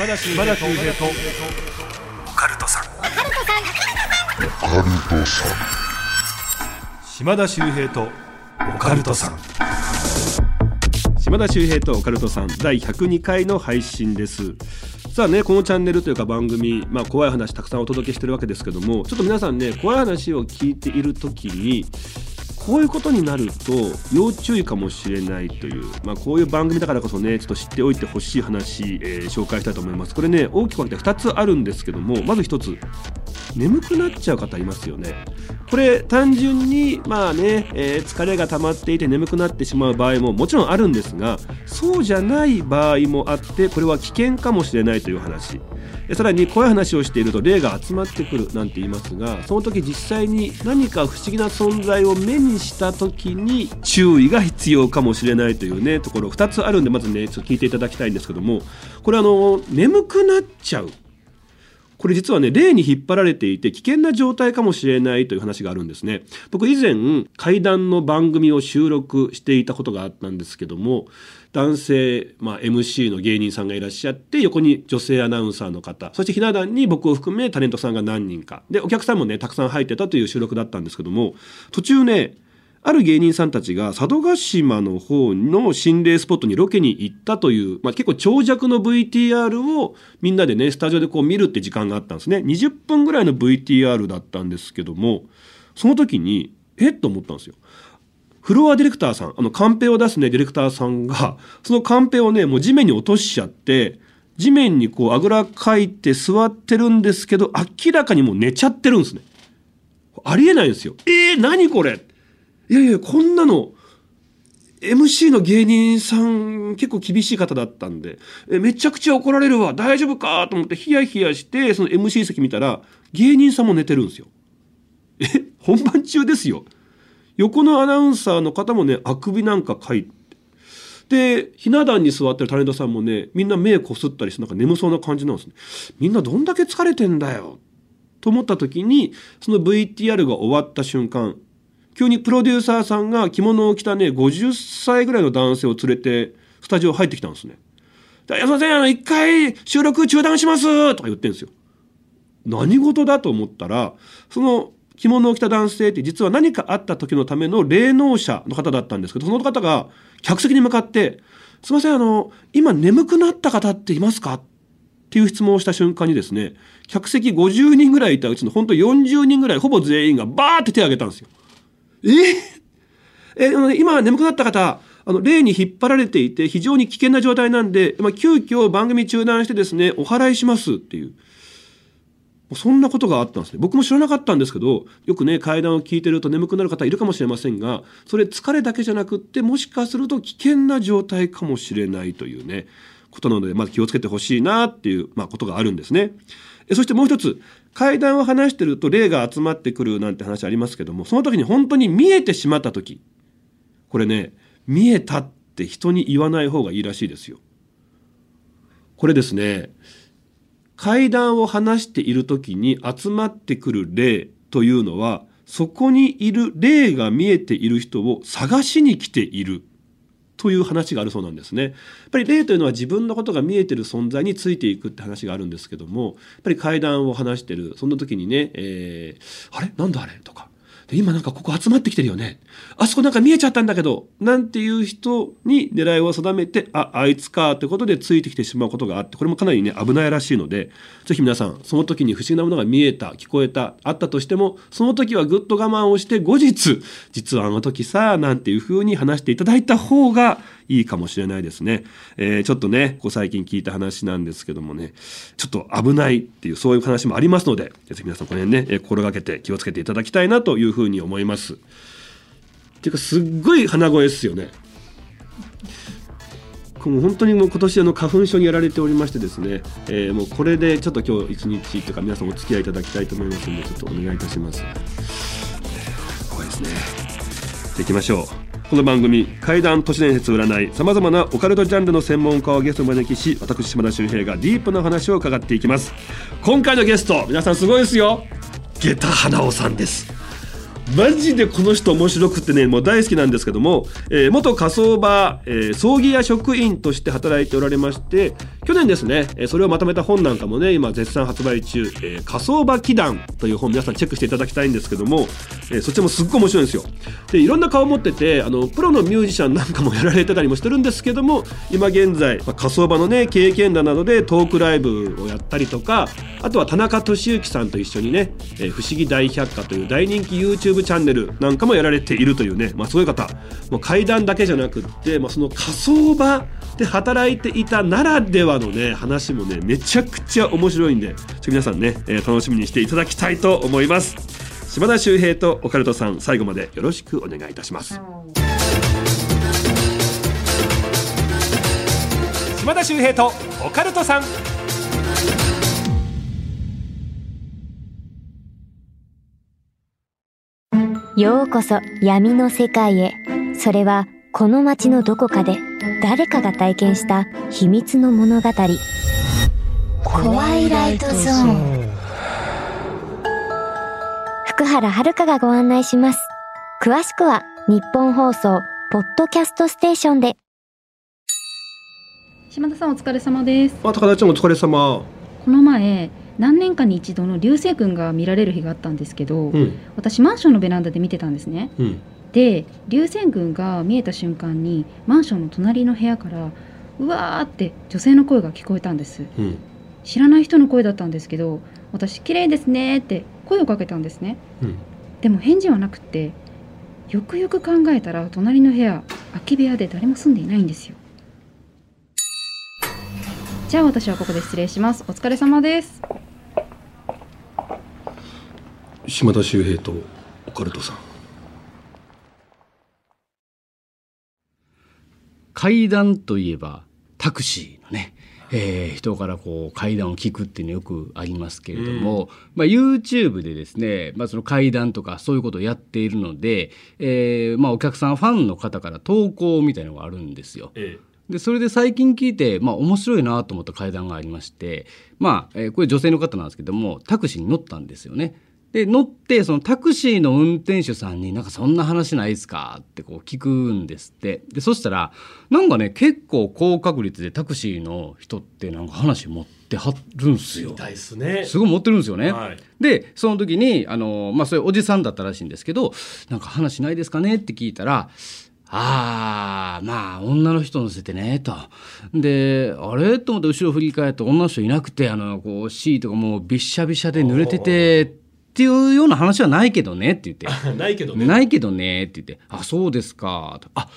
島田秀平と。オカルトさん。島田秀平とオカルトさん。島田秀平とオカルトさん第102回の配信です。さあねこのチャンネルというか番組、まあ、怖い話たくさんお届けしてるわけですけどもちょっと皆さんね怖い話を聞いている時にこういうことになると要注意かもしれないという、まあ、こういう番組だからこそねちょっと知っておいてほしい話、えー、紹介したいと思います。これね大きく分けて2つあるんですけどもまず1つ。眠くなっちゃう方いますよね。これ単純にまあね、えー、疲れが溜まっていて眠くなってしまう場合ももちろんあるんですがそうじゃない場合もあってこれは危険かもしれないという話。さらに怖い話をしていると霊が集まってくるなんて言いますがその時実際に何か不思議な存在を目にした時に注意が必要かもしれないというねところ2つあるんでまずねちょっと聞いていただきたいんですけどもこれあの眠くなっちゃう。これ実はね、霊に引っ張られていて危険な状態かもしれないという話があるんですね。僕以前、怪談の番組を収録していたことがあったんですけども、男性、まあ、MC の芸人さんがいらっしゃって、横に女性アナウンサーの方、そしてひな壇に僕を含めタレントさんが何人か、で、お客さんもね、たくさん入ってたという収録だったんですけども、途中ね、ある芸人さんたちが佐渡島の方の心霊スポットにロケに行ったという、まあ、結構長尺の VTR をみんなでね、スタジオでこう見るって時間があったんですね。20分ぐらいの VTR だったんですけども、その時に、えっと思ったんですよ。フロアディレクターさん、あのカンペを出すね、ディレクターさんが、そのカンペをね、もう地面に落としちゃって、地面にこうあぐらかいて座ってるんですけど、明らかにもう寝ちゃってるんですね。ありえないんですよ。えー、何これいやいや、こんなの、MC の芸人さん結構厳しい方だったんで、えめちゃくちゃ怒られるわ、大丈夫かと思ってヒヤヒヤして、その MC 席見たら、芸人さんも寝てるんですよ。え、本番中ですよ。横のアナウンサーの方もね、あくびなんかかいて、で、ひな壇に座ってるタレントさんもね、みんな目こすったりしてなんか眠そうな感じなんですね。みんなどんだけ疲れてんだよ。と思った時に、その VTR が終わった瞬間、急にプロデューサーさんが着物を着たね、50歳ぐらいの男性を連れて、スタジオ入ってきたんですね。すいません、あの、一回収録中断しますとか言ってるんですよ。何事だと思ったら、その着物を着た男性って実は何かあった時のための霊能者の方だったんですけど、その方が客席に向かって、すいません、あの、今眠くなった方っていますか？っていう質問をした瞬間にですね、客席50人ぐらいいたうちの本当40人ぐらい、ほぼ全員がバーって手を挙げたんですよ。え？え今眠くなった方、あの、例に引っ張られていて非常に危険な状態なんで、まあ、急遽番組中断してですね、お払いしますっていう。そんなことがあったんですね。僕も知らなかったんですけど、よくね、階段を聞いてると眠くなる方いるかもしれませんが、それ疲れだけじゃなくって、もしかすると危険な状態かもしれないというね、ことなので、まず気をつけてほしいなっていう、まあ、ことがあるんですね。そしてもう一つ、階段を話してると霊が集まってくるなんて話ありますけども、その時に本当に見えてしまった時、これね、見えたって人に言わない方がいいらしいですよ。これですね、階段を話している時に集まってくる霊というのは、そこにいる霊が見えている人を探しに来ているという話があるそうなんですね。やっぱり霊というのは自分のことが見えてる存在についていくって話があるんですけども、やっぱり階段を話してる、そんな時にね、えー、あれ？なんだあれ？とか、今なんかここ集まってきてるよね。あそこなんか見えちゃったんだけど、なんていう人に狙いを定めて、あ、あいつかってことでついてきてしまうことがあって、これもかなりね、危ないらしいので、ぜひ皆さん、その時に不思議なものが見えた、聞こえた、あったとしても、その時はぐっと我慢をして、後日、実はあの時さ、なんていう風に話していただいた方がいいかもしれないですね。えー、ちょっとね、ここ最近聞いた話なんですけどもね、ちょっと危ないっていう、そういう話もありますので、ぜひ皆さんこの辺ね、え心がけて気をつけていただきたいなというふうに思います。っていうか、すっごい鼻声ですよね。もう本当にもう今年あの花粉症にやられておりましてですね、えー、もうこれでちょっと今日一日というか皆さんお付き合いいただきたいと思いますのでちょっとお願いいたします。怖いですね。じゃあ行きましょう。この番組怪談都市伝説占いさまざまなオカルトジャンルの専門家をゲストに招きし私島田秀平がディープな話を伺っていきます。今回のゲスト皆さんすごいですよ。下駄花尾さんです。マジでこの人面白くてねもう大好きなんですけども、えー、元火葬場、えー、葬儀屋職員として働いておられまして去年ですね、えそれをまとめた本なんかもね今絶賛発売中「えー仮想場祈願」という本皆さんチェックしていただきたいんですけども、えーそっちもすっごい面白いんですよ。でいろんな顔を持っててあのプロのミュージシャンなんかもやられてたりもしてるんですけども今現在、まあ仮想場のね経験談などでトークライブをやったりとかあとは田中俊之さんと一緒にね「えー不思議大百科」という大人気 YouTube チャンネルなんかもやられているというね、まあ、そういう方。もう怪談だけじゃなくって、まあ、その仮想場で働いていたならではのね話もねめちゃくちゃ面白いんでちょ皆さんね、えー楽しみにしていただきたいと思います。島田秀平とオカルトさん最後までよろしくお願いいたします。島田秀平とオカルトさん。ようこそ闇の世界へ。それはこの街のどこかで。誰かが体験した秘密の物語。怖いライトゾーン。福原遥がご案内します。詳しくは日本放送ポッドキャストステーションで。島田さんお疲れ様ですあ高田ちゃんお疲れ様この前何年かに一度の流星群が見られる日があったんですけど、うん私マンションのベランダで見てたんですねうんで流星群が見えた瞬間にマンションの隣の部屋からうわーって女性の声が聞こえたんです。うん。知らない人の声だったんですけど私綺麗ですねって声をかけたんですね。うん。でも返事はなくってよくよく考えたら隣の部屋空き部屋で誰も住んでいないんですよ。じゃあ私はここで失礼します。お疲れ様です。島田秀平とオカルトさん階段といえばタクシーのね、えー人からこう階段を聞くっていうのよくありますけれども、まあ、YouTube でですね、まあ、その階段とかそういうことをやっているので、えーまあ、お客さんファンの方から投稿みたいなのがあるんですよ。えでそれで最近聞いて、まあ、面白いなと思った階段がありまして、まあえーこれ女性の方なんですけどもタクシーに乗ったんですよね。で乗ってそのタクシーの運転手さんに「なんかそんな話ないですか?」ってこう聞くんですってでそしたらなんかね結構高確率でタクシーの人ってなんか話持ってはるんすよ。すねすごい持ってるんですよね。はいでその時にあの、まあ、そういうおじさんだったらしいんですけど「なんか話ないですかね?」って聞いたら「ああまあ女の人乗せてね」と。であれ？と思って後ろ振り返って女の人いなくてあのこうシートがもうびっしゃびしゃで濡れててっていうような話はないけどねって言って。ないけどないけどねって言って「あそうですか」とあ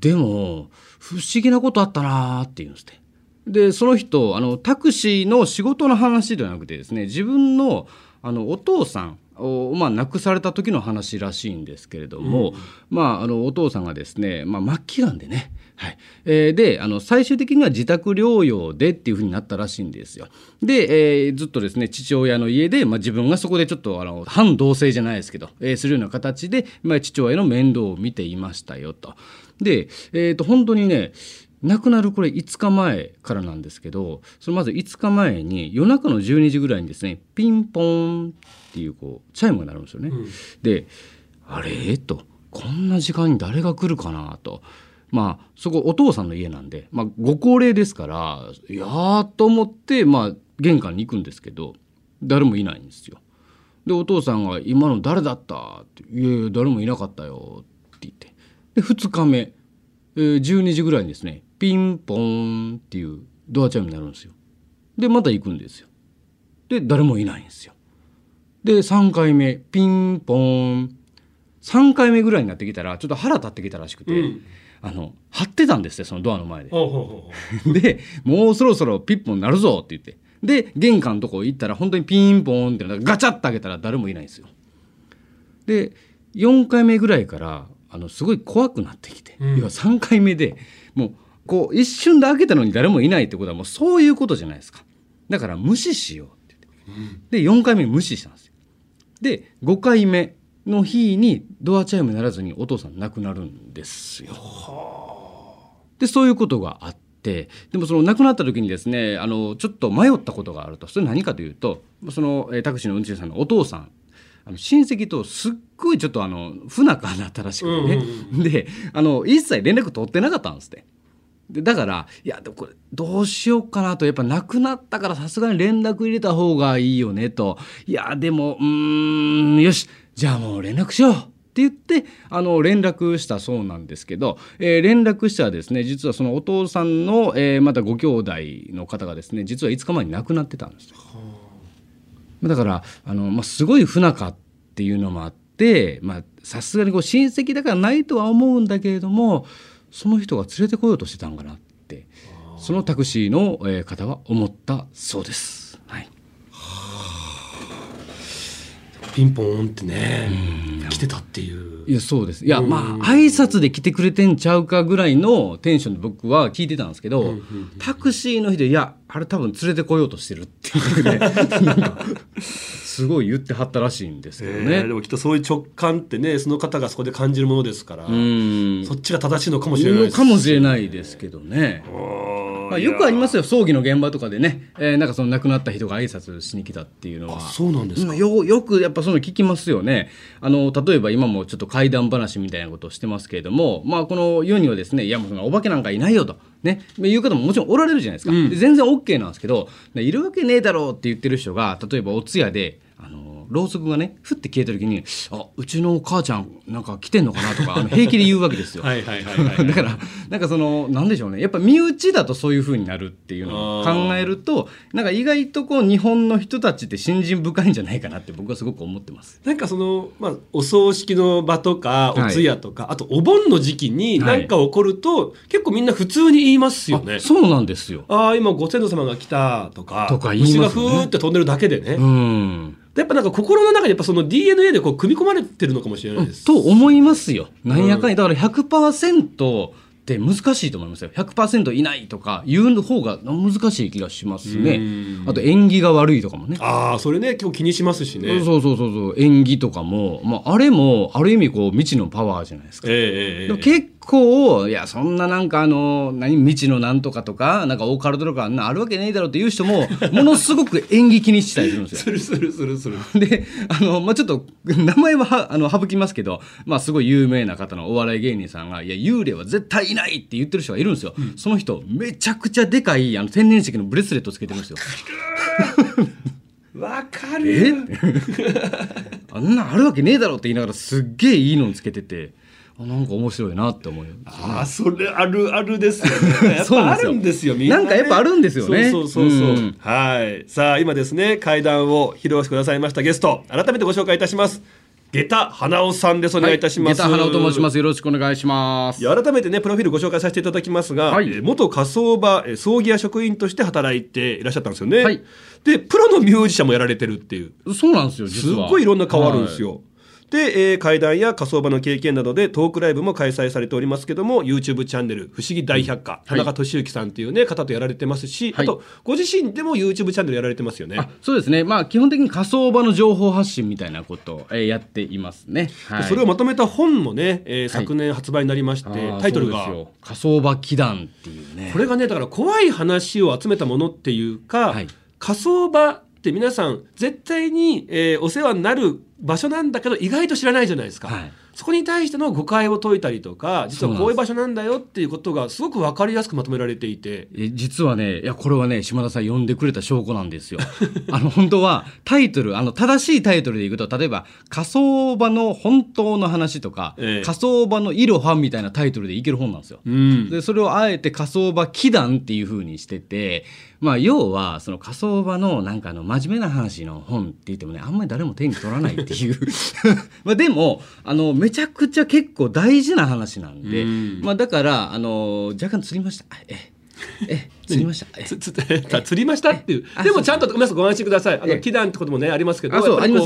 でも不思議なことあったな」って言うんですって。でその人あのタクシーの仕事の話ではなくてですね自分のあのお父さんを、まあ、亡くされた時の話らしいんですけれども、まあ、あのお父さんがですね、まあ、末期がんでねはいえーであの最終的には自宅療養でっていうふうになったらしいんですよ。で、えーずっとですね父親の家で、まあ、自分がそこでちょっとあの反同性じゃないですけど、えーするような形で、まあ、父親の面倒を見ていましたよと。で、えー、と本当にね亡くなるこれ5日前からなんですけどそのまず5日前に夜中の12時ぐらいにですねピンポーンっていうこうチャイムが鳴るんですよね。であれ？とこんな時間に誰が来るかな？と。まあそこお父さんの家なんで、まあ、ご高齢ですからいやーと思って、まあ、玄関に行くんですけど誰もいないんですよ。でお父さんが「今の誰だった?」って「いやいや誰もいなかったよ」って言ってで2日目、えー12時ぐらいにですねピンポーンっていうドアチャイムになるんですよ。でまた行くんですよ。で誰もいないんですよ。で3回目ピンポーン3回目ぐらいになってきたらちょっと腹立ってきたらしくて、うんあの張ってたんですよそのドアの前で。でもうそろそろピッポン鳴るぞって言って。で玄関のとこ行ったら本当にピンポンってガチャッと開けたら誰もいないんですよ。で4回目ぐらいからあのすごい怖くなってきて、うん。要は3回目でもうこう一瞬で開けたのに誰もいないってことはもうそういうことじゃないですか。だから無視しようって言って、で4回目に無視したんですよ。で5回目の日にドアチャイム鳴らずにお父さん亡くなるんですよ。でそういうことがあってでもその亡くなった時にですねあのちょっと迷ったことがあると。それ何かというとそのえータクシーの運転手さんのお父さんあの親戚とすっごいちょっとあの不仲になったらしくてね、であの一切連絡取ってなかったんですって。でだからいやでもこれどうしようかなと。やっぱ亡くなったからさすがに連絡入れた方がいいよねと。いやでもうーんよしじゃあもう連絡しようって言ってあの連絡したそうなんですけど、えー連絡したらですね実はそのお父さんの、えーまたご兄弟の方がですね実は5日前に亡くなってたんですよ。だからあの、まあ、すごい不仲っていうのもあってまあさすがにこう親戚だからないとは思うんだけれどもその人が連れてこようとしてたんかなってそのタクシーのえー方は思ったそうです。はいピンポーンってね来てたっていう。いやそうです。いやまあ挨拶で来てくれてんちゃうかぐらいのテンションで僕は聞いてたんですけど、タクシーの人いやあれ多分連れてこようとしてるっていうね。すごい言ってはったらしいんですけどえね。ーでもきっとそういう直感ってねその方がそこで感じるものですからうん。そっちが正しいのかもしれないですのかもしれないですけどね。まあ、よくありますよ葬儀の現場とかでね、えーなんかその亡くなった人が挨拶しに来たっていうのは。あそうなんですか？うんよよくやっぱその聞きますよね。あの例えば今もちょっと怪談話みたいなことをしてますけれどもまあこの世にはですねいやもうそのお化けなんかいないよと。ね。いう方ももちろんおられるじゃないですか、で全然 OK なんですけどねいるわけねえだろうって言ってる人が例えばお通夜であのろうそくがねふって消えた時に「あうちの母ちゃんなんか来てんのかな」とかあの平気で言うわけですよ。はいはいはいはいだからなんかそのなんでしょうねやっぱ身内だとそういう風になるっていうのを考えるとなんか意外とこう日本の人たちって信心深いんじゃないかなって僕はすごく思ってます。なんかその、まあ、お葬式の場とかはいお通夜とか、あとお盆の時期にはい何か起こると、結構みんな普通に言いますよねあ。そうなんですよ。ああ今ご先祖様が来たとかとか言いますよね虫がふーって飛んでるだけでね、うん。やっぱなんか心の中にやっぱその DNA でこう組み込まれてるのかもしれないです。と思いますよ。なんやかんやだから100%って難しいと思いますよ。100%いないとか言う方が難しい気がしますね。あと縁起が悪いとかもね。ああそれね今日気にしますしね。そうそうそうそう縁起とかも、まあ、あれもある意味こう未知のパワーじゃないですか。ええええでも結構いやそんななんかあの何未知のなんとかとかなんかオーカルトとかあんなあるわけねえだろっていう人もものすごく演技気にしたりするんですよ。するするするする。であの、まあ、ちょっと名前ははあの省きますけど、まあ、すごい有名な方のお笑い芸人さんが「いや幽霊は絶対いない!」って言ってる人がいるんですよ、その人めちゃくちゃでかいあの天然石のブレスレットつけてるんですよ わかえ？る。あんなんあるわけねえだろって言いながらすっげえいいのつけててあなんか面白いなって思うよああそれあるあるですよね。やっぱあるんですよ。みんな、ね。なんかやっぱあるんですよねそうそうそうそう。うんはい。さあ今ですね階段を披露してくださいましたゲスト改めてご紹介いたします。下駄花尾さんですお願いいたします。下駄花尾と申しますよろしくお願いします改めてねプロフィールご紹介させていただきますが、はいえー元火葬場えー葬儀屋職員として働いていらっしゃったんですよね。はいでプロのミュージシャンもやられてるっていうそうなんですよす実はっごいいろんな変わるんですよ。で、えー会談や火葬場の経験などでトークライブも開催されておりますけども YouTube チャンネル「不思議大百科」田中俊之さんっていうね方とやられてますし、はい。あとご自身でも YouTube チャンネルやられてますよね。あ。そうですね。まあ基本的に火葬場の情報発信みたいなことを、えーやっていますね、はい、それをまとめた本もね、えー昨年発売になりまして、タイトルが火葬場祈願っていうね。これがねだから怖い話を集めたものっていうか、はい。火葬場って皆さん絶対に、えーお世話になる場所なんだけど意外と知らないじゃないですか、はい。そこに対しての誤解を解いたりとか実はこういう場所なんだよっていうことがすごく分かりやすくまとめられていて。え実はねいやこれはね島田さん呼んでくれた証拠なんですよ。あの本当はタイトルあの正しいタイトルでいくと例えば「火葬場の本当の話」とか、ええ。火葬場のいろは」みたいなタイトルでいける本なんですよ。うん。でそれをあえて火葬場祈願っていう風にしてて、まあ、要はその火葬場のなんかあの真面目な話の本って言ってもねあんまり誰も手に取らないっていう。まあでもあのめちゃくちゃ結構大事な話なんで、うん。まあ、だからあの若干 釣りました。ええ。釣りました。釣りましたっていう。あでもちゃんとごめんなさいご安心ください。あのええ。祈願ってこともねありますけど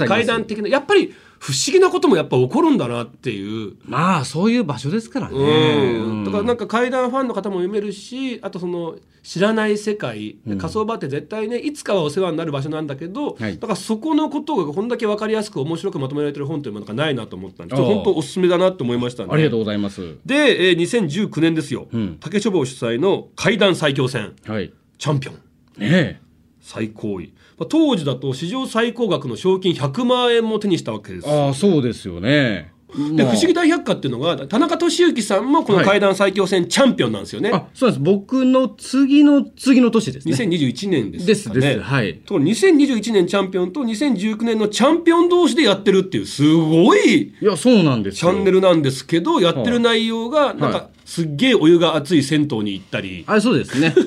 階段的なやっぱり不思議なこともやっぱ起こるんだなっていう。まあそういう場所ですからね、うん、だからなんかか怪談ファンの方も読めるしあとその知らない世界、火葬場って絶対ねいつかはお世話になる場所なんだけど、はい。だからそこのことがこんだけ分かりやすく面白くまとめられてる本というものがないなと思ったんで本当おすすめだなと思いましたね。ありがとうございます。で、えー、2019年ですよ、うん竹書房主催の怪談最強戦。はい。チャンピオン。ね最高位、まあ、当時だと史上最高額の賞金100万円も手にしたわけです。えああそうですよね。でまあ。不思議大百科っていうのが田中俊之さんもこの怪談最強戦チャンピオンなんですよね、あそうです。僕の次の次の年ですね。2021年ですかね。ですです。はい。ところ2021年チャンピオンと2019年のチャンピオン同士でやってるっていうすごいいやそうなんですチよャンネルなんですけどやってる内容がなんはかすっげえお湯が熱い銭湯に行ったり。あそうですね。あ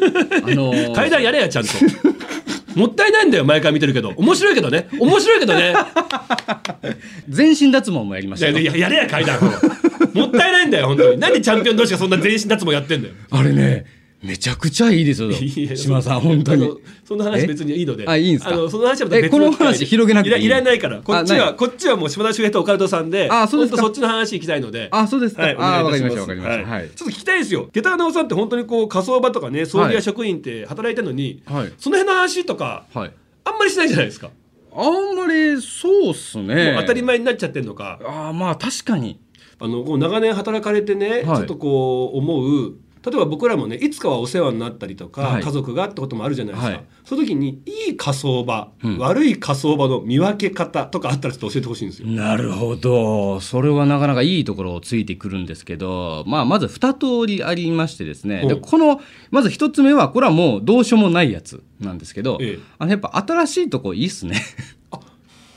のー 階段やれやちゃんともったいないんだよ毎回見てるけど。面白いけどね。面白いけどね。全身脱毛もやりまいしたよ。やいややれや階段もったいないんだよ本当に。なんでチャンピオン同士がそんな全身脱毛やってんだよ。あれねめちゃくちゃいいですよ。島さん本当に。その話別にいいので。えあいいんすか？あのその話は別えこの話広げなくていらないから。こっちはこっちはもう島田秀平とオカルトさんであそうですか。そっちの話聞きたいので。あそうですか。はい、あわかりましたおわかりました。はい。ちょっと聞きたいですよ。下駄直さんって本当にこう火葬場とかね葬儀屋職員って働いてるのに、はい。その辺の話とかはい。あんまりしないじゃないですか、あんまりそうっすね。当たり前になっちゃってるのか。あーまあ確かに。あのこう長年働かれてね、はい。ちょっとこう思う例えば僕らもねいつかはお世話になったりとか、はい。家族がってこともあるじゃないですか、はい。その時にいい火葬場、うん。悪い火葬場の見分け方とかあったらちょっと教えてほしいんですよ。なるほど。それはなかなかいいところをついてくるんですけど、まあ、まず2通りありましてですね。でう。んこのまず1つ目はこれはもうどうしようもないやつなんですけど、ええ。あのやっぱ新しいとこいいっすね。も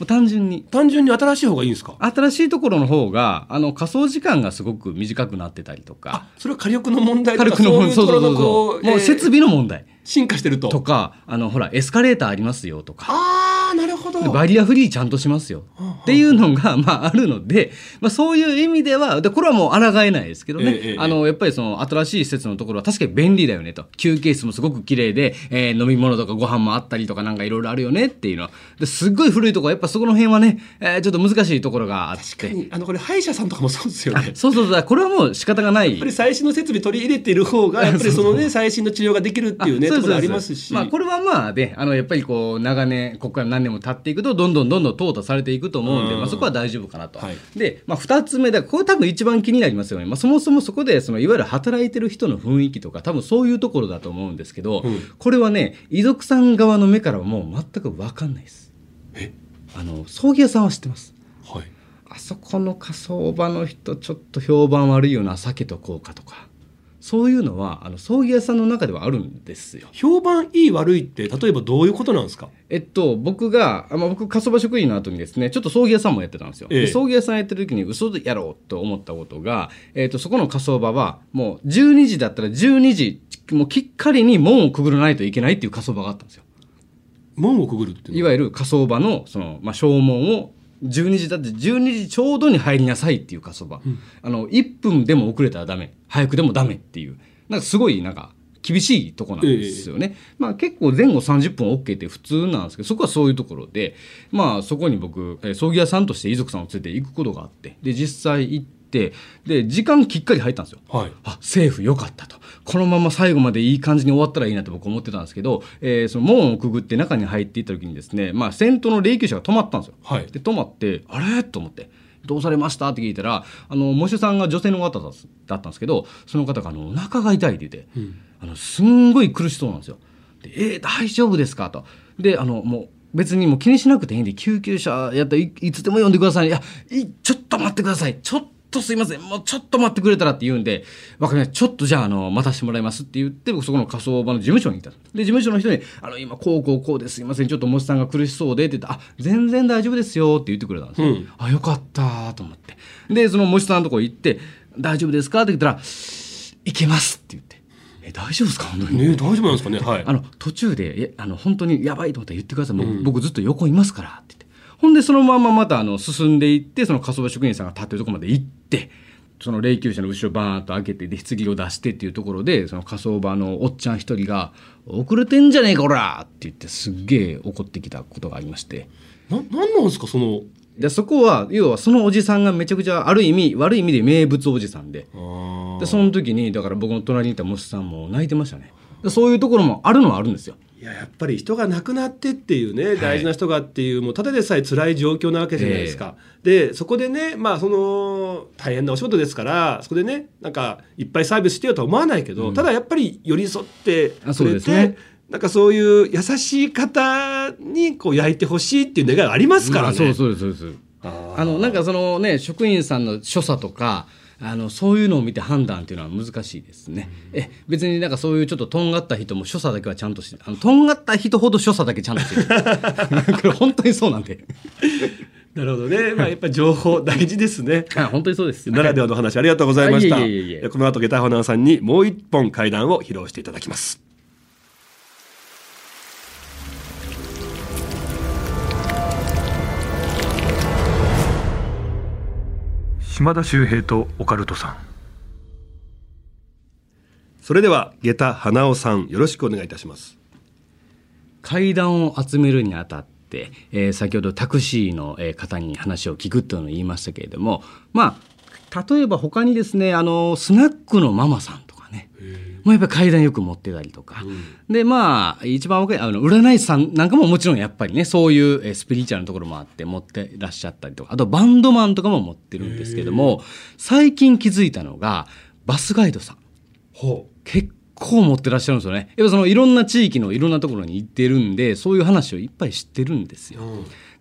う単純に。単純に新しい方がいいんですか？新しいところの方があの仮想時間がすごく短くなってたりとか。あそれは火力の問題とか軽くのそういうところのそうそうそう。こうえーもう設備の問題。進化してると。とかあのほらエスカレーターありますよとか。ああなるほど。でバリアフリーちゃんとしますよ。っていうのが、まあ、あるので、まあ、そういう意味ではでこれはもう抗えないですけどね、ええええあのやっぱりその新しい施設のところは確かに便利だよねと。休憩室もすごく綺麗で、えー飲み物とかご飯もあったりとかなんかいろいろあるよねっていうのは。ですっごい古いところやっぱそこの辺はね、えーちょっと難しいところがあって。確かにあのこれ歯医者さんとかもそうですよね。やっそうそうそう。これはもう仕方がない。ぱり最新の設備取り入れている方が やっぱりそのね最新の治療ができるっていうねところありますし。まあこれはまあねあのやっぱりこう長年ここから何年も経っていくとどんどんどんどん淘汰されていくと思うんで、うんまあ、そこは大丈夫かなと。はいで、まあ、2つ目だこれ多分一番気になりますよね、まあ、そもそもそこでそのいわゆる働いてる人の雰囲気とか多分そういうところだと思うんですけど、うんこれはね遺族さん側の目からはもう全く分かんないです。え？あの葬儀屋さんは知ってます。はい。あそこの火葬場の人ちょっと評判悪いよな避けとこうかとかそういうのはあの葬儀屋さんの中ではあるんですよ。評判いい悪いって例えばどういうことなんですか？えっと、僕が、あまあ、僕、火葬場職員の後にですね、ちょっと葬儀屋さんもやってたんですよ。ええで葬儀屋さんやってる時に嘘でやろうと思ったことが、えっと、そこの火葬場は、もう12時だったら12時、もうきっかりに門をくぐらないといけないっていう火葬場があったんですよ。門をくぐるっていわゆる火葬場の、その、まあ、正門を、12時だって12時ちょうどに入りなさいっていう火葬場、あの1分でも遅れたらダメ。早くでもダメっていう。なんかすごいなんか厳しいとこなんですよね、まあ結構前後30分 OK って普通なんですけどそこはそういうところでまあそこに僕えー葬儀屋さんとして遺族さんを連れて行くことがあって。で実際行ってで時間きっかり入ったんですよ。はい。あセーフよかったとこのまま最後までいい感じに終わったらいいなと僕思ってたんですけど、えーその門をくぐって中に入っていった時にですね、まあ、先頭の霊柩車が止まったんですよ。はいで止まってあれ？と思って。どうされました？って聞いたらあの喪主さんが女性の方だだったんですけどその方があのお腹が痛いって言って、あのすんごい苦しそうなんですよ。でえー大丈夫ですか？と。であのもう別にもう気にしなくていいんで救急車やったらいいつでも呼んでください。いやいちょっと待ってください。ちょっとすいません。もうちょっと待ってくれたらって言うんで、わかりました。ちょっとじゃあ、あの、待たせてもらいますって言って、僕そこの火葬場の事務所に行った。で、事務所の人に、あの、今、こうこうこうですいません。ちょっともしさんが苦しそうでって言ったら、あ、全然大丈夫ですよって言ってくれたんですよ。うんあ、よかったと思って。で、そのもしさんのとこ行って、大丈夫ですかって言ったら、いけますって言って。え、大丈夫ですか？本当に。ね大丈夫なんですかね？はい。あの途中でいやあの本当にやばいと思ったら言ってください、もう僕ずっと横いますからって言ってほんでそのまままたあの進んでいってその火葬場職員さんが立ってるところまで行ってその霊柩車の後ろバーンと開けてで棺を出してっていうところでその火葬場のおっちゃん一人が「遅れてんじゃねえかおら!」って言ってすっげえ怒ってきたことがありまして。ななんなんですかその？でそこは要はそのおじさんがめちゃくちゃある意味悪い意味で名物おじさんであでその時にだから僕の隣にいたモスさんも泣いてましたねでそういうところもあるのはあるんですよいややっぱり人が亡くなってっていうね、大事な人がっていうもうただでさえ辛い状況なわけじゃないですか。でそこでねまあその大変なお仕事ですからそこでねなんかいっぱいサービスしてよとは思わないけど、ただやっぱり寄り添ってくれて、ねなんかそういう優しい方にこう焼いてほしいっていう願いがありますからね。まあそうそうですそうあのなんかそのね職員さんの所作とかあのそういうのを見て判断っていうのは難しいですね。え別になんかそういうちょっととんがった人も所作だけはちゃんとしてあのとんがった人ほど所作だけちゃんとしてる これ本当にそうなんでなるほどね。まあやっぱり情報大事ですね。あ 本当にそうです。ならではの話ありがとうございました。この後下駄花さんにもう一本階段を披露していただきます。島田秀平とオカルトさん。それでは下駄花尾さんよろしくお願いいたします。階段を集めるにあたって、えー先ほどタクシーのえー方に話を聞くというのを言いましたけれどもまあ例えば他にですねあのスナックのママさんもうやっぱり階段よく持ってたりとか、でまあ一番若いあの占い師さんなんかももちろんやっぱりねそういうえースピリチュアルなところもあって持ってらっしゃったりとかあとバンドマンとかも持ってるんですけども最近気づいたのがバスガイドさん。ほ結構持ってらっしゃるんですよね。やっぱそのいろんな地域のいろんなところに行ってるんで、そういう話をいっぱい知ってるんですよ。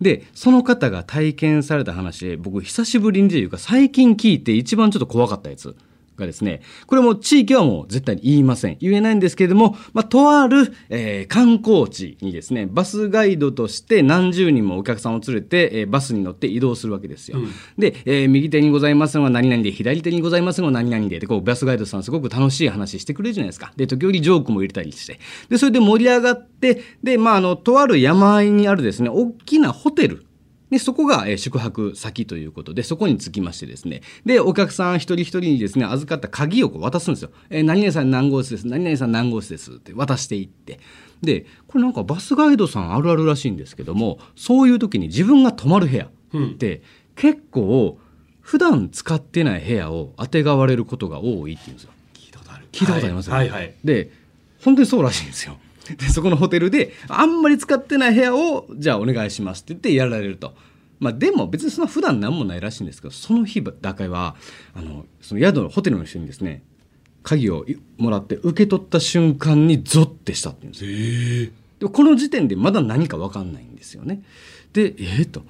で、その方が体験された話で、僕久しぶりにというか最近聞いて一番ちょっと怖かったやつ。がですね、これも地域はもう絶対に言いません。言えないんですけれども、まあ、とある、えー観光地にですね、バスガイドとして何十人もお客さんを連れて、えーバスに乗って移動するわけですよ。で、えー右手にございますのは何々で、左手にございますのは何々で、で、こう、バスガイドさんすごく楽しい話してくれるじゃないですか。で、時折ジョークも入れたりして。で、それで盛り上がって、で、まあ、あの、とある山あいにあるですね、大きなホテル。で、そこが、えー宿泊先ということで、そこに着きましてですね。で、お客さん一人一人にですね、預かった鍵をこう渡すんですよ。えー何々さん何号室です。何々さん何号室です。って渡していって。で、これなんかバスガイドさんあるあるらしいんですけども、そういう時に自分が泊まる部屋って、結構、普段使ってない部屋を当てがわれることが多いっていうんですよ。聞いたことある。聞いたことありますよね、はいはい。で本当にそうらしいんですよでそこのホテルであんまり使ってない部屋をじゃあお願いしますって言ってやられると。まあ、でも別にそんな普段何もないらしいんですけどその日だけはあのその宿のホテルの人にですね鍵をもらって受け取った瞬間にゾッてしたって言うんですよ。でこの時点でまだ何か分かんないんですよね。でえー、と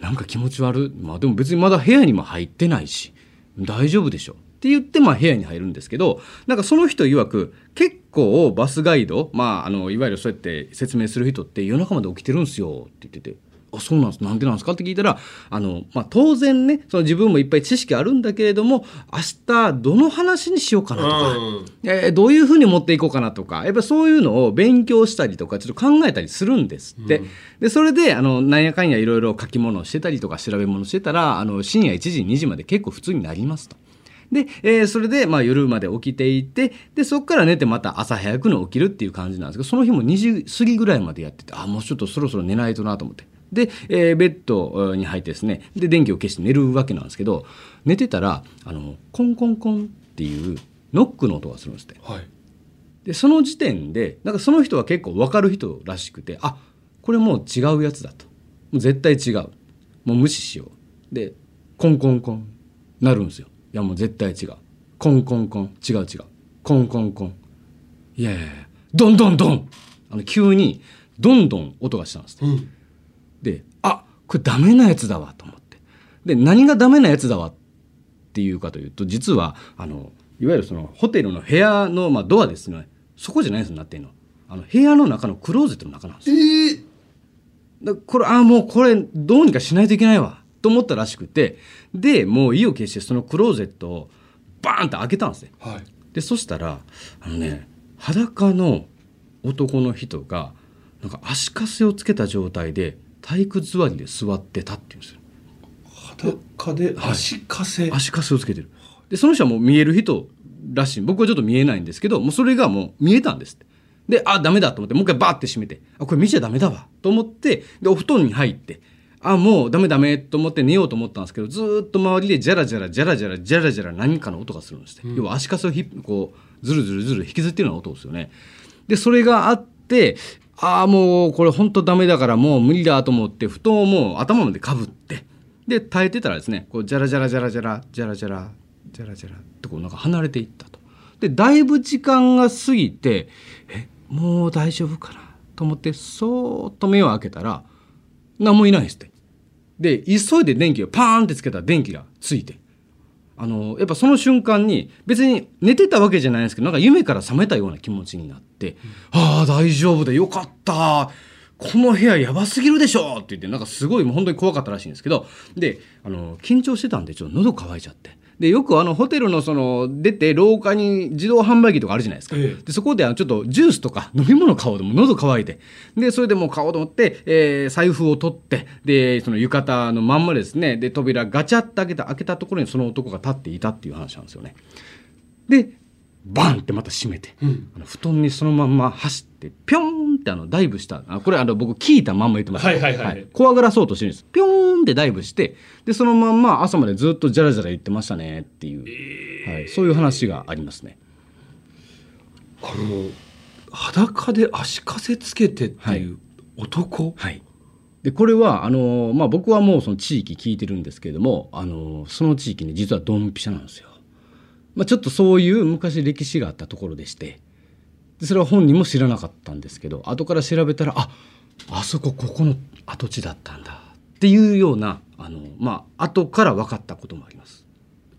なんか気持ち悪いまあでも別にまだ部屋にも入ってないし大丈夫でしょって言ってまあ部屋に入るんですけどなんかその人曰く結構バスガイドまああのいわゆるそうやって説明する人って夜中まで起きてるんですよって言ってて。あそうなんですなんでなんですかって聞いたらあの、まあ、当然ねその自分もいっぱい知識あるんだけれども明日どの話にしようかなとか、うんえーどういうふうに持っていこうかなとかやっぱそういうのを勉強したりとかちょっと考えたりするんですって、でそれであのなんやかんやいろいろ書き物をしてたりとか調べ物してたらあの深夜1時2時まで結構普通になりますと。で、えーそれで、まあ、夜まで起きていてでそこから寝てまた朝早くの起きるっていう感じなんですけどその日も2時過ぎぐらいまでやっててあもうちょっとそろそろ寝ないとなと思って。で、えーベッドに入ってですねで電気を消して寝るわけなんですけど寝てたらあのコンコンコンっていうノックの音がするんですって。はい。でその時点でなんかその人は結構分かる人らしくてあこれもう違うやつだと。もう絶対違う。もう無視しよう。でコンコンコンなるんですよ。いやもう絶対違う。コンコンコン。違う違う。コンコンコン。いやいやいや。ドンドンドン。あの急にどんどん音がしたんですって。うん。であこれダメなやつだわと思って。で何がダメなやつだわっていうかというと実はあのいわゆるそのホテルの部屋の、まあ、ドアですね。そこじゃないんですよなってんの。あの部屋の中のクローゼットの中なんですよ。ええだこれあもうこれどうにかしないといけないわと思ったらしくてでもう意を決してそのクローゼットをバーンって開けたんですね。はい。でそしたらあのね裸の男の人がなんか足かせをつけた状態で体育座りで座ってたっていうんですよ。裸で足かせ？足かせをつけてる。でその人はもう見える人らしい。僕はちょっと見えないんですけどもうそれがもう見えたんですって。であダメだと思ってもう一回バーって閉めてあこれ見ちゃダメだわ。と思ってでお布団に入ってあもうダメダメと思って寝ようと思ったんですけどずーっと周りでジャラジャラジャラジャラジャラジャラ何かの音がするんですって、要は足かせをひこうずるずるずる引きずってるような音ですよね。でそれがあってああもうこれ本当ダメだからもう無理だと思って布団をもう頭までかぶってで耐えてたらですねこうジャラジャラジャラジャラジャラジャラジャラジャラってこうなんか離れていったと。でだいぶ時間が過ぎてえもう大丈夫かなと思ってそーっと目を開けたら何もいないですって。で急いで電気をパーンってつけたら電気がついて。あのやっぱその瞬間に別に寝てたわけじゃないんですけどなんか夢から覚めたような気持ちになって「ああ大丈夫でよかった。この部屋やばすぎるでしょ!」って言ってなんかすごいもう本当に怖かったらしいんですけど。であの緊張してたんでちょっと喉乾いちゃって。でよくあのホテルのその出て廊下に自動販売機とかあるじゃないですか、ええ。でそこであのちょっとジュースとか飲み物買おうとも喉乾いて。でそれでもう買おうと思って、えー財布を取ってでその浴衣のまんまですね。で扉ガチャッと開けた開けたところにその男が立っていたっていう話なんですよね。でバンってまた閉めて、あの布団にそのまんま走ってピョーンってあのダイブした。あこれあの僕聞いたまんま言ってます。はいはいはい。怖がらそうとしてるんです。ピョーンってダイブしてでそのまんま朝までずっとジャラジャラ言ってましたねっていう、はい、そういう話がありますね。あの裸で足かせつけてっていう男、はい、でこれはあの、まあ、僕はもうその地域聞いてるんですけれどもあのその地域に実はドンピシャなんですよ。まあ、ちょっとそういう昔歴史があったところでしてでそれは本人も知らなかったんですけど後から調べたらああそこここの跡地だったんだっていうようなあの、まあ後から分かったこともあります。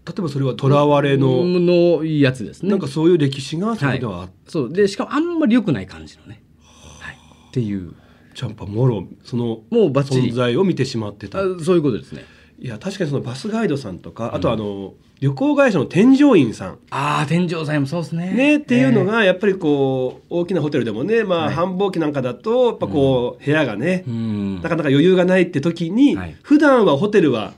例えばそれは囚われの、のやつですね。なんかそういう歴史がそれではあって、そう。でしかもあんまり良くない感じのね、はい、っていう。じゃあやっぱもろそのもう存在を見てしまってた。あそういうことですね。いや確かにそのバスガイドさんとか、あとあの旅行会社の添乗員さん。ああ天井祭もそうですね。ねっていうのえがやっぱりこう大きなホテルでもねまあはい。繁忙期なんかだとやっぱこう部屋がねなかなか余裕がないって時にはい。普段はホテルは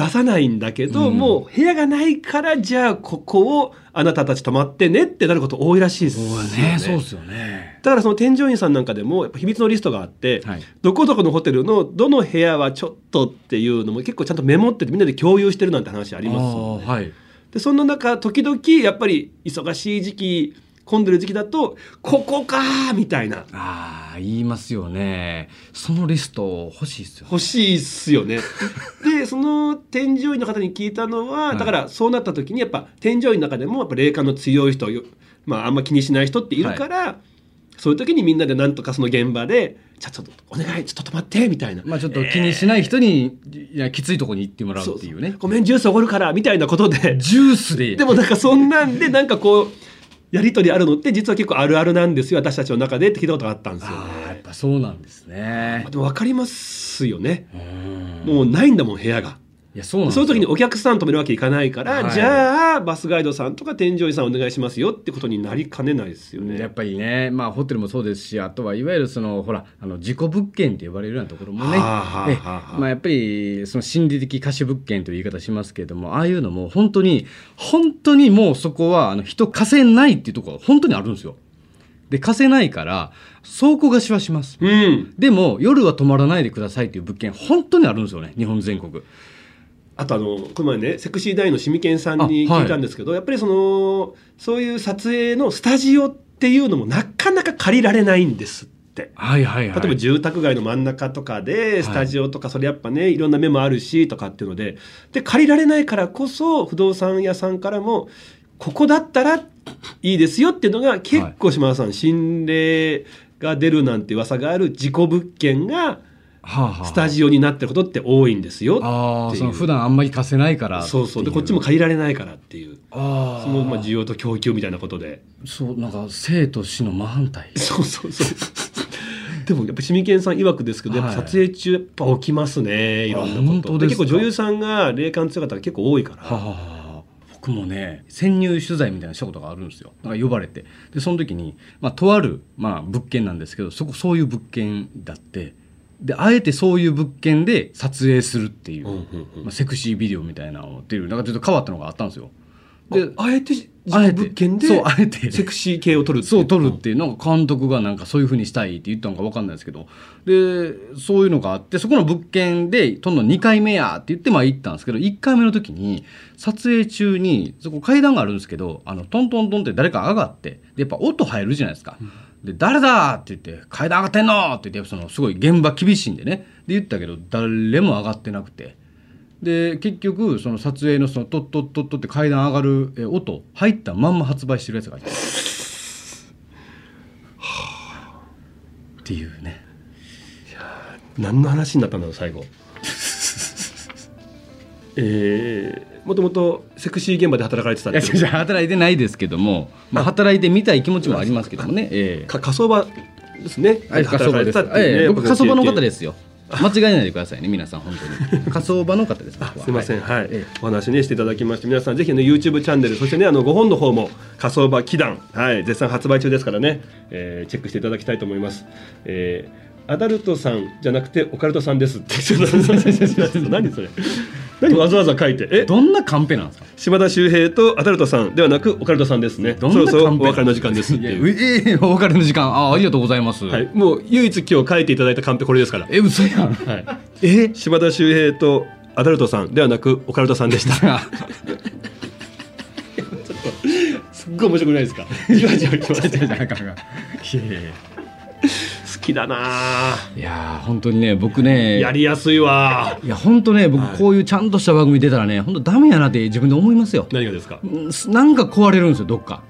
出さないんだけどうん。もう部屋がないからじゃあここをあなたたち泊まってねってなること多いらしいですよね。そうですよね。だからその添乗員さんなんかでもやっぱ秘密のリストがあって、はい。どこどこのホテルのどの部屋はちょっとっていうのも結構ちゃんとメモっててみんなで共有してるなんて話ありますよね。はい。でそんな中時々やっぱり忙しい時期混んでる時期だとここかーみたいなああ言いますよね。そのリスト欲しいですよ。欲しいっすよね。でその添乗員の方に聞いたのは、はいだからそうなった時にやっぱ添乗員の中でもやっぱ霊感の強い人よまああんま気にしない人っているから、そういう時にみんなでなんとかその現場で「じゃあちょっとお願いちょっと止まって」みたいな。まあちょっと気にしない人に、いやきついとこに行ってもらうっていうね。ごめんジュースおごるからみたいなことでジュースで。でもなんかそんなんでなんかこうやり取りあるのって実は結構あるあるなんですよ私たちの中でって聞いたことがあったんですよああやっね。ぱそうなんですね。でも分かりますよね。うんもうないんだもん部屋が。いやそうなんその時にお客さん止めるわけいかないから、はいじゃあバスガイドさんとか添乗員さんお願いしますよってことになりかねないですよね。やっぱりね、まあ、ホテルもそうですしあとはいわゆるそのほらあの事故物件って呼ばれるようなところもね、まあ、やっぱりその心理的貸し物件という言い方しますけれどもああいうのも本当に本当にもうそこはあの人貸せないっていうところが本当にあるんですよ。で貸せないから倉庫貸しはします。うん。でも夜は泊まらないでくださいっていう物件本当にあるんですよね日本全国。あとあのこの前ねセクシーダイのシミケンさんに聞いたんですけど、やっぱりそのそういう撮影のスタジオっていうのもなかなか借りられないんですって。はいはいはい。例えば住宅街の真ん中とかでスタジオとかそれやっぱねいろんな目もあるしとかっていうのでで借りられないからこそ不動産屋さんからもここだったらいいですよっていうのが結構島田さん心霊が出るなんて噂がある事故物件がスタジオになってることって多いんですよっていう。ああその普段あんまり貸せないからそうそう。でこっちも借りられないからっていう。ああそのまあ需要と供給みたいなことで。そうなんか生と死の真反対。そうそうそう。でもやっぱシミケンさん曰くですけどやっぱ撮影中やっぱ起きますねいろんなこと。結構女優さんが霊感強かったが結構多いから、は僕もね潜入取材みたいなのしたことがあるんですよ。なんか呼ばれて。でその時に、まあ、とある、まあ、物件なんですけどそこそういう物件だってであえてそういう物件で撮影するっていう、うんうんうん。まあ、セクシービデオみたいなのっていうなんかちょっと変わったのがあったんですよ。でああえてあえて。物件でそうあえて。セクシー系を撮るっていそう撮るっていう。なんか監督がなんかそういうふうにしたいって言ったのか分かんないですけど。でそういうのがあってそこの物件で撮るの2回目やって言ってまあ行ったんですけど1回目の時に撮影中にそこ階段があるんですけどあのトントントンって誰か上がってでやっぱ音入るじゃないですか。で誰だって言って階段上がってんのって言ってそのすごい現場厳しいんでね。で言ったけど誰も上がってなくて。で結局その撮影のそのトットットットって階段上がるえ音入ったまんま発売してるやつがいてっていうね。何の話になったんだろう最後。えー、もともとセクシー現場で働かれてたっいやていう。違う違う働いてないですけども、まあ、働いてみたい気持ちもありますけどもね、ええ。か。火葬場ですね。はい、火葬場です。ええ。僕火葬場の方ですすよ。間違えないでくださいね、皆さん本当に。火葬場の方です。すみません、はい、ええ。お話ねしていただきまして、皆さんぜひね YouTube チャンネル、そしてねあのご本の方も火葬場祈願、はい。絶賛発売中ですからね、えーチェックしていただきたいと思います。えーアダルトさんじゃなくてオカルトさんです。って何それ何？わざわざ書いて。え？どんなカンペなんですか？島田秀平とアダルトさんではなくオカルトさんですね。そろそろお別れの時間ですっていう。ええお別れの時間、あ、ありがとうございます。はい、もう唯一今日書いていただいたカンペこれですから、え、嘘やん。はい、え？島田秀平とアダルトさんではなくオカルトさんでした。すっごい面白くないですか？じわじわきましたいやいやいやいや好きだな。あいやー本当にね僕ねやりやすいわ。いや本当ね僕はい。こういうちゃんとした番組出たらね本当ダメやなって自分で思いますよ。何がですか？なんか壊れるんですよどっか。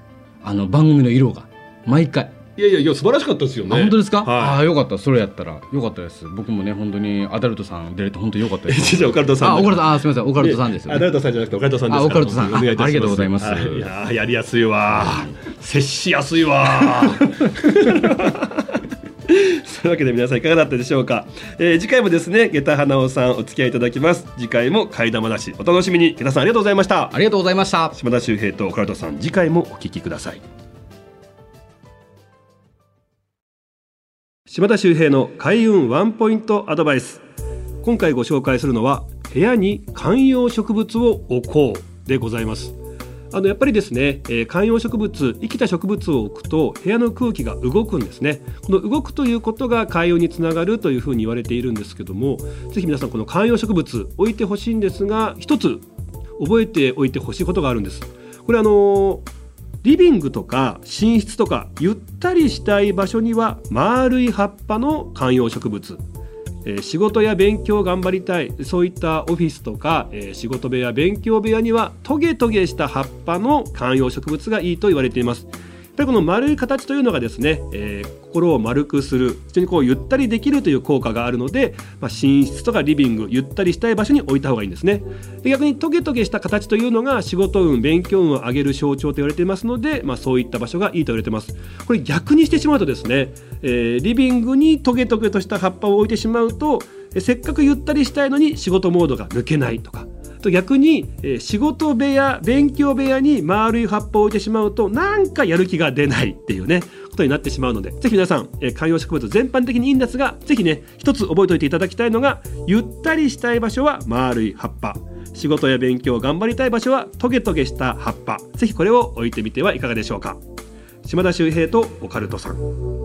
あの番組の色が。毎回。いやいやいや素晴らしかったですよね。あ本当ですか、あはあよかった。それやったら。よかったです。僕もね本当にアダルトさん出れて本当によかったでいすじゃあオカルトさんあオカルトあすみません。オカルトさんですよ、アダルね、トさんじゃなくてオカルトさんですあオカルトさん。あありがとうございます。はい。いやーやりやすいわ接しやすいわ そういうわけで皆さんいかがだったでしょうか、えー次回もですね下駄花尾さんお付き合いいただきます。次回も替え玉なし。お楽しみに。下駄さんありがとうございました。ありがとうございました。島田秀平とオカルトさん次回もお聞きください。島田秀平の開運ワンポイントアドバイス。今回ご紹介するのは部屋に観葉植物を置こうでございますあのやっぱりですね、えー観葉植物生きた植物を置くと部屋の空気が動くんですね。この動くということが開運につながるというふうに言われているんですけどもぜひ皆さんこの観葉植物置いてほしいんですが一つ覚えておいてほしいことがあるんです。これあのリビングとか寝室とかゆったりしたい場所には丸い葉っぱの観葉植物、えー仕事や勉強を頑張りたいそういったオフィスとか、えー仕事部屋勉強部屋にはトゲトゲした葉っぱの観葉植物がいいと言われています。ぱりこの丸い形というのがですね、えー心を丸くする非常にこうゆったりできるという効果があるので、まあ、寝室とかリビングゆったりしたい場所に置いた方がいいんですね。で逆にトゲトゲした形というのが仕事運勉強運を上げる象徴と言われていますので、まあ、そういった場所がいいと言われています。これ逆にしてしまうとですね、えーリビングにトゲトゲとした葉っぱを置いてしまうとえせっかくゆったりしたいのに仕事モードが抜けないとかと逆に、えー仕事部屋勉強部屋に丸い葉っぱを置いてしまうとなんかやる気が出ないっていうねことになってしまうのでぜひ皆さん、えー観葉植物全般的にいいんですがぜひね一つ覚えておいていただきたいのがゆったりしたい場所は丸い葉っぱ。仕事や勉強を頑張りたい場所はトゲトゲした葉っぱ。ぜひこれを置いてみてはいかがでしょうか。島田秀平とオカルトさん。